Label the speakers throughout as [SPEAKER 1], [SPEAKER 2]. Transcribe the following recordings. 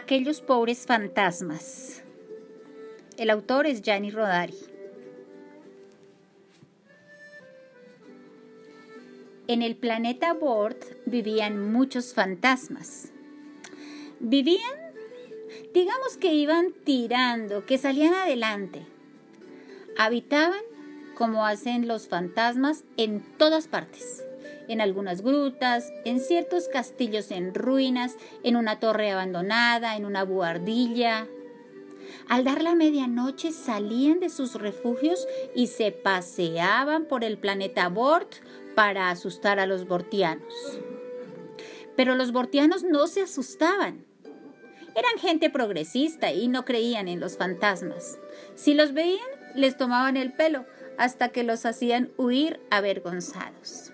[SPEAKER 1] Aquellos pobres fantasmas. El autor es Gianni Rodari. En el planeta Bort vivían muchos fantasmas. Vivían, digamos que iban tirando, que salían adelante. Habitaban como hacen los fantasmas en todas partes en algunas grutas, en ciertos castillos en ruinas, en una torre abandonada, en una buhardilla. Al dar la medianoche salían de sus refugios y se paseaban por el planeta Bort para asustar a los bortianos. Pero los bortianos no se asustaban. Eran gente progresista y no creían en los fantasmas. Si los veían, les tomaban el pelo hasta que los hacían huir avergonzados.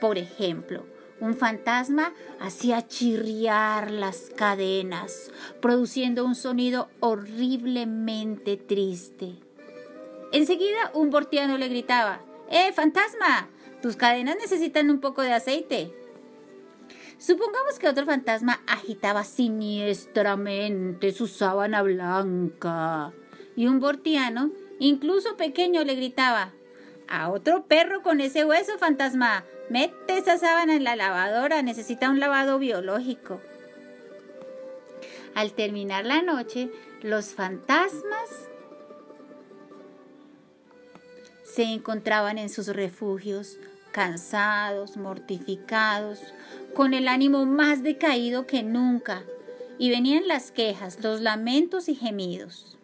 [SPEAKER 1] Por ejemplo, un fantasma hacía chirriar las cadenas, produciendo un sonido horriblemente triste. Enseguida un bortiano le gritaba, ¡Eh, fantasma! Tus cadenas necesitan un poco de aceite. Supongamos que otro fantasma agitaba siniestramente su sábana blanca y un bortiano, incluso pequeño, le gritaba, a otro perro con ese hueso, fantasma, Mete esa sábana en la lavadora, necesita un lavado biológico. Al terminar la noche, los fantasmas se encontraban en sus refugios, cansados, mortificados, con el ánimo más decaído que nunca, y venían las quejas, los lamentos y gemidos.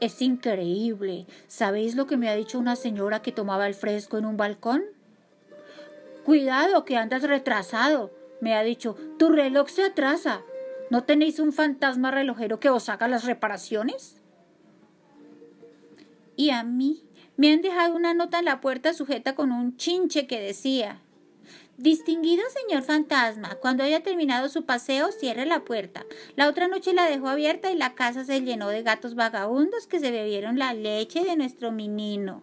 [SPEAKER 1] Es increíble. ¿Sabéis lo que me ha dicho una señora que tomaba el fresco en un balcón? Cuidado, que andas retrasado. Me ha dicho, tu reloj se atrasa. ¿No tenéis un fantasma relojero que os haga las reparaciones? Y a mí me han dejado una nota en la puerta sujeta con un chinche que decía, Distinguido señor fantasma, cuando haya terminado su paseo, cierre la puerta. La otra noche la dejó abierta y la casa se llenó de gatos vagabundos que se bebieron la leche de nuestro menino.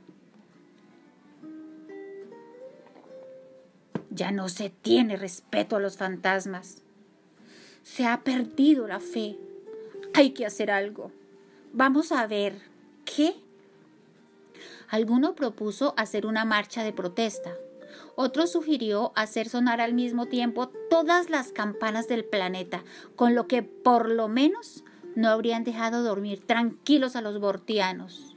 [SPEAKER 1] Ya no se tiene respeto a los fantasmas. Se ha perdido la fe. Hay que hacer algo. Vamos a ver. ¿Qué? Alguno propuso hacer una marcha de protesta. Otro sugirió hacer sonar al mismo tiempo todas las campanas del planeta, con lo que por lo menos no habrían dejado dormir tranquilos a los bortianos.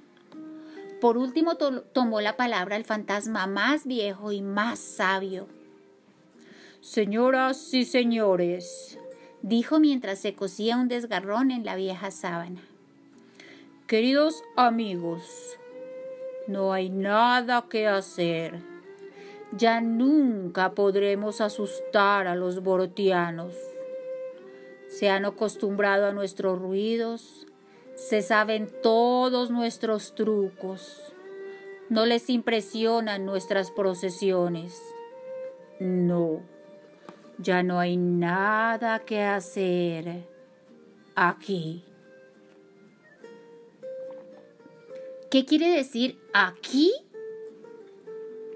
[SPEAKER 1] Por último tomó la palabra el fantasma más viejo y más sabio. Señoras y señores, dijo mientras se cosía un desgarrón en la vieja sábana. Queridos amigos, no hay nada que hacer ya nunca podremos asustar a los borotianos. Se han acostumbrado a nuestros ruidos, se saben todos nuestros trucos, no les impresionan nuestras procesiones. No, ya no hay nada que hacer aquí. ¿Qué quiere decir aquí?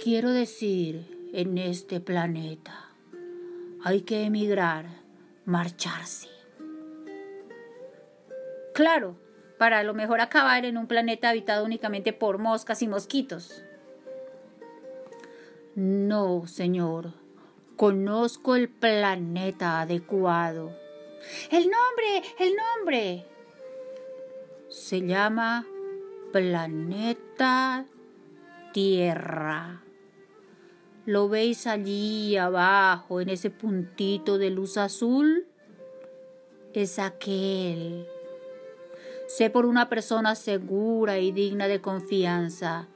[SPEAKER 1] Quiero decir, en este planeta hay que emigrar, marcharse. Claro, para lo mejor acabar en un planeta habitado únicamente por moscas y mosquitos. No, señor, conozco el planeta adecuado. El nombre, el nombre. Se llama Planeta Tierra. ¿Lo veis allí abajo, en ese puntito de luz azul? Es aquel. Sé por una persona segura y digna de confianza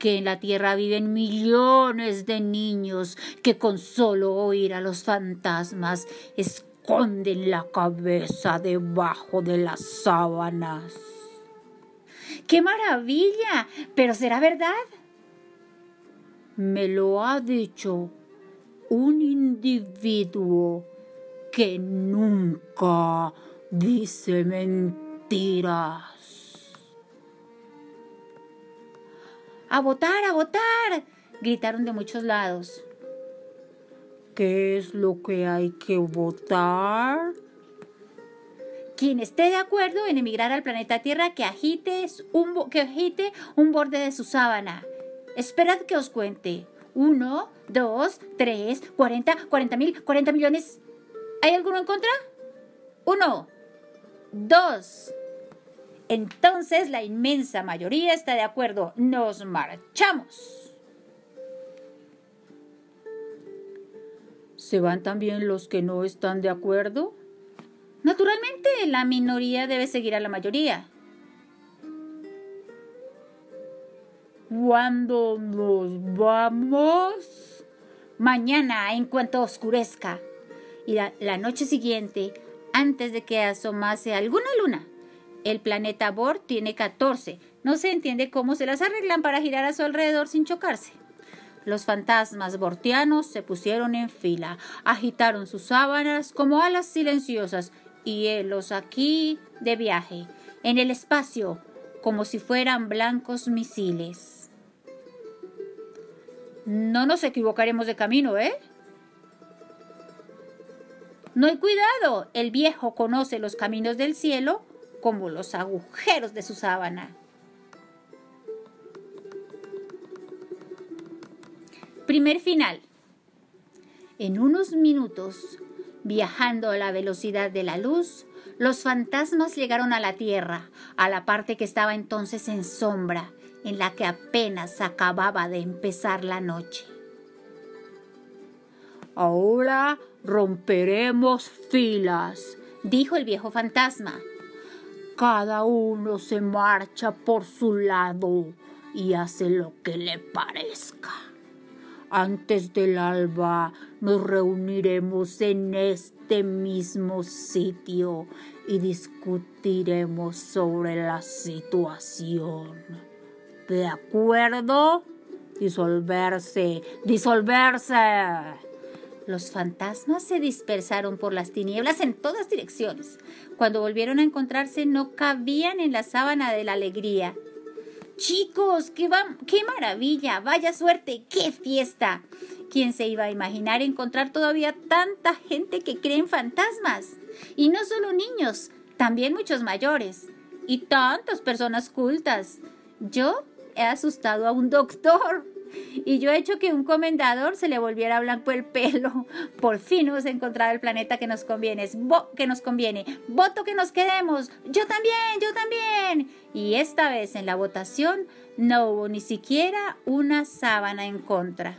[SPEAKER 1] que en la tierra viven millones de niños que con solo oír a los fantasmas esconden la cabeza debajo de las sábanas. ¡Qué maravilla! ¿Pero será verdad? Me lo ha dicho un individuo que nunca dice mentiras. ¡A votar, a votar! gritaron de muchos lados.
[SPEAKER 2] ¿Qué es lo que hay que votar?
[SPEAKER 1] Quien esté de acuerdo en emigrar al planeta Tierra, que agite un, que agite un borde de su sábana. Esperad que os cuente. Uno, dos, tres, cuarenta, cuarenta mil, cuarenta millones. ¿Hay alguno en contra? Uno, dos. Entonces la inmensa mayoría está de acuerdo. Nos marchamos.
[SPEAKER 2] ¿Se van también los que no están de acuerdo?
[SPEAKER 1] Naturalmente, la minoría debe seguir a la mayoría.
[SPEAKER 2] ¿Cuándo nos vamos?
[SPEAKER 1] Mañana, en cuanto oscurezca. Y la, la noche siguiente, antes de que asomase alguna luna. El planeta Bor tiene 14. No se entiende cómo se las arreglan para girar a su alrededor sin chocarse. Los fantasmas bortianos se pusieron en fila, agitaron sus sábanas como alas silenciosas y helos aquí de viaje, en el espacio, como si fueran blancos misiles. No nos equivocaremos de camino, ¿eh? No hay cuidado, el viejo conoce los caminos del cielo como los agujeros de su sábana. Primer final. En unos minutos, viajando a la velocidad de la luz, los fantasmas llegaron a la Tierra, a la parte que estaba entonces en sombra, en la que apenas acababa de empezar la noche.
[SPEAKER 2] Ahora romperemos filas, dijo el viejo fantasma. Cada uno se marcha por su lado y hace lo que le parezca. Antes del alba nos reuniremos en este mismo sitio y discutiremos sobre la situación. ¿De acuerdo? Disolverse, disolverse.
[SPEAKER 1] Los fantasmas se dispersaron por las tinieblas en todas direcciones. Cuando volvieron a encontrarse no cabían en la sábana de la alegría. Chicos, qué, qué maravilla, vaya suerte, qué fiesta. ¿Quién se iba a imaginar encontrar todavía tanta gente que cree en fantasmas? Y no solo niños, también muchos mayores. Y tantas personas cultas. Yo he asustado a un doctor. Y yo he hecho que un comendador se le volviera blanco el pelo. Por fin hemos encontrado el planeta que nos conviene. que nos conviene. Voto que nos quedemos. Yo también, yo también. Y esta vez en la votación no hubo ni siquiera una sábana en contra.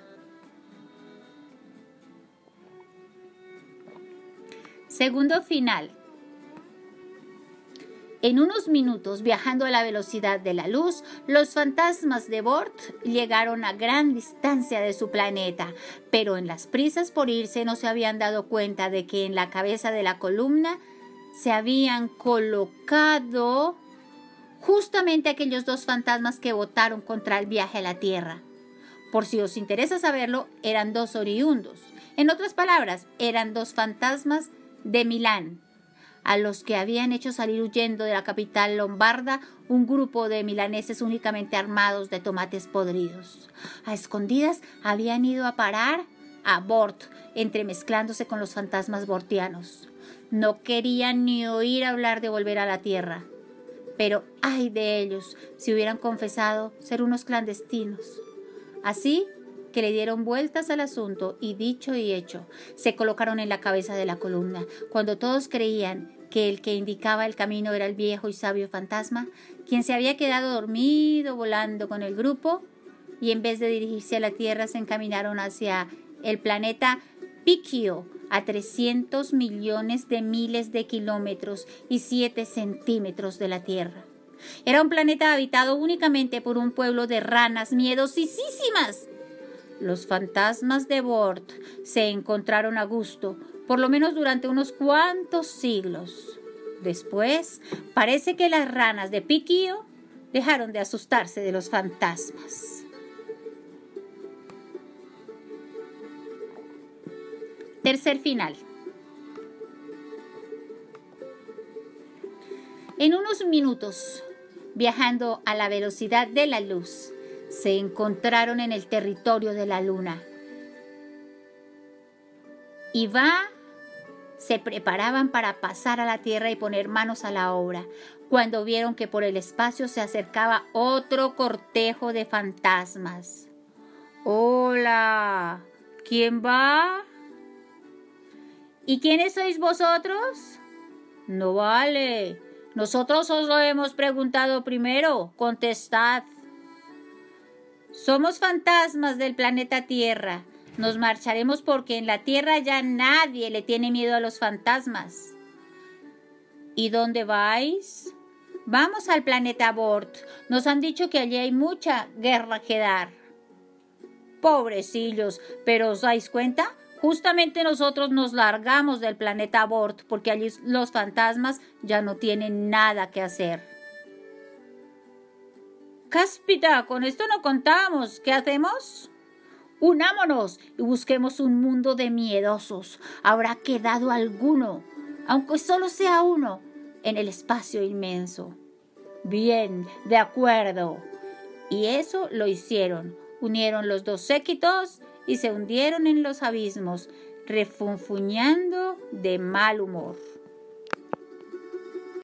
[SPEAKER 1] Segundo final. En unos minutos, viajando a la velocidad de la luz, los fantasmas de Bort llegaron a gran distancia de su planeta, pero en las prisas por irse no se habían dado cuenta de que en la cabeza de la columna se habían colocado justamente aquellos dos fantasmas que votaron contra el viaje a la Tierra. Por si os interesa saberlo, eran dos oriundos. En otras palabras, eran dos fantasmas de Milán, a los que habían hecho salir huyendo de la capital lombarda un grupo de milaneses únicamente armados de tomates podridos. A escondidas habían ido a parar a Bort, entremezclándose con los fantasmas bortianos. No querían ni oír hablar de volver a la tierra. Pero ay de ellos si hubieran confesado ser unos clandestinos. Así que le dieron vueltas al asunto y dicho y hecho, se colocaron en la cabeza de la columna. Cuando todos creían que el que indicaba el camino era el viejo y sabio fantasma, quien se había quedado dormido volando con el grupo, y en vez de dirigirse a la Tierra se encaminaron hacia el planeta Piquio, a 300 millones de miles de kilómetros y 7 centímetros de la Tierra. Era un planeta habitado únicamente por un pueblo de ranas miedosísimas los fantasmas de Bort se encontraron a gusto, por lo menos durante unos cuantos siglos. Después, parece que las ranas de Piquio dejaron de asustarse de los fantasmas. Tercer final. En unos minutos, viajando a la velocidad de la luz, se encontraron en el territorio de la luna. y va se preparaban para pasar a la tierra y poner manos a la obra, cuando vieron que por el espacio se acercaba otro cortejo de fantasmas. Hola, ¿quién va? ¿Y quiénes sois vosotros? No vale. Nosotros os lo hemos preguntado primero. Contestad. Somos fantasmas del planeta Tierra. Nos marcharemos porque en la Tierra ya nadie le tiene miedo a los fantasmas. ¿Y dónde vais? Vamos al planeta Bort. Nos han dicho que allí hay mucha guerra que dar. Pobrecillos, pero ¿os dais cuenta? Justamente nosotros nos largamos del planeta Bort porque allí los fantasmas ya no tienen nada que hacer. Cáspita, con esto no contamos. ¿Qué hacemos? Unámonos y busquemos un mundo de miedosos. Habrá quedado alguno, aunque solo sea uno, en el espacio inmenso. Bien, de acuerdo. Y eso lo hicieron. Unieron los dos séquitos y se hundieron en los abismos, refunfuñando de mal humor.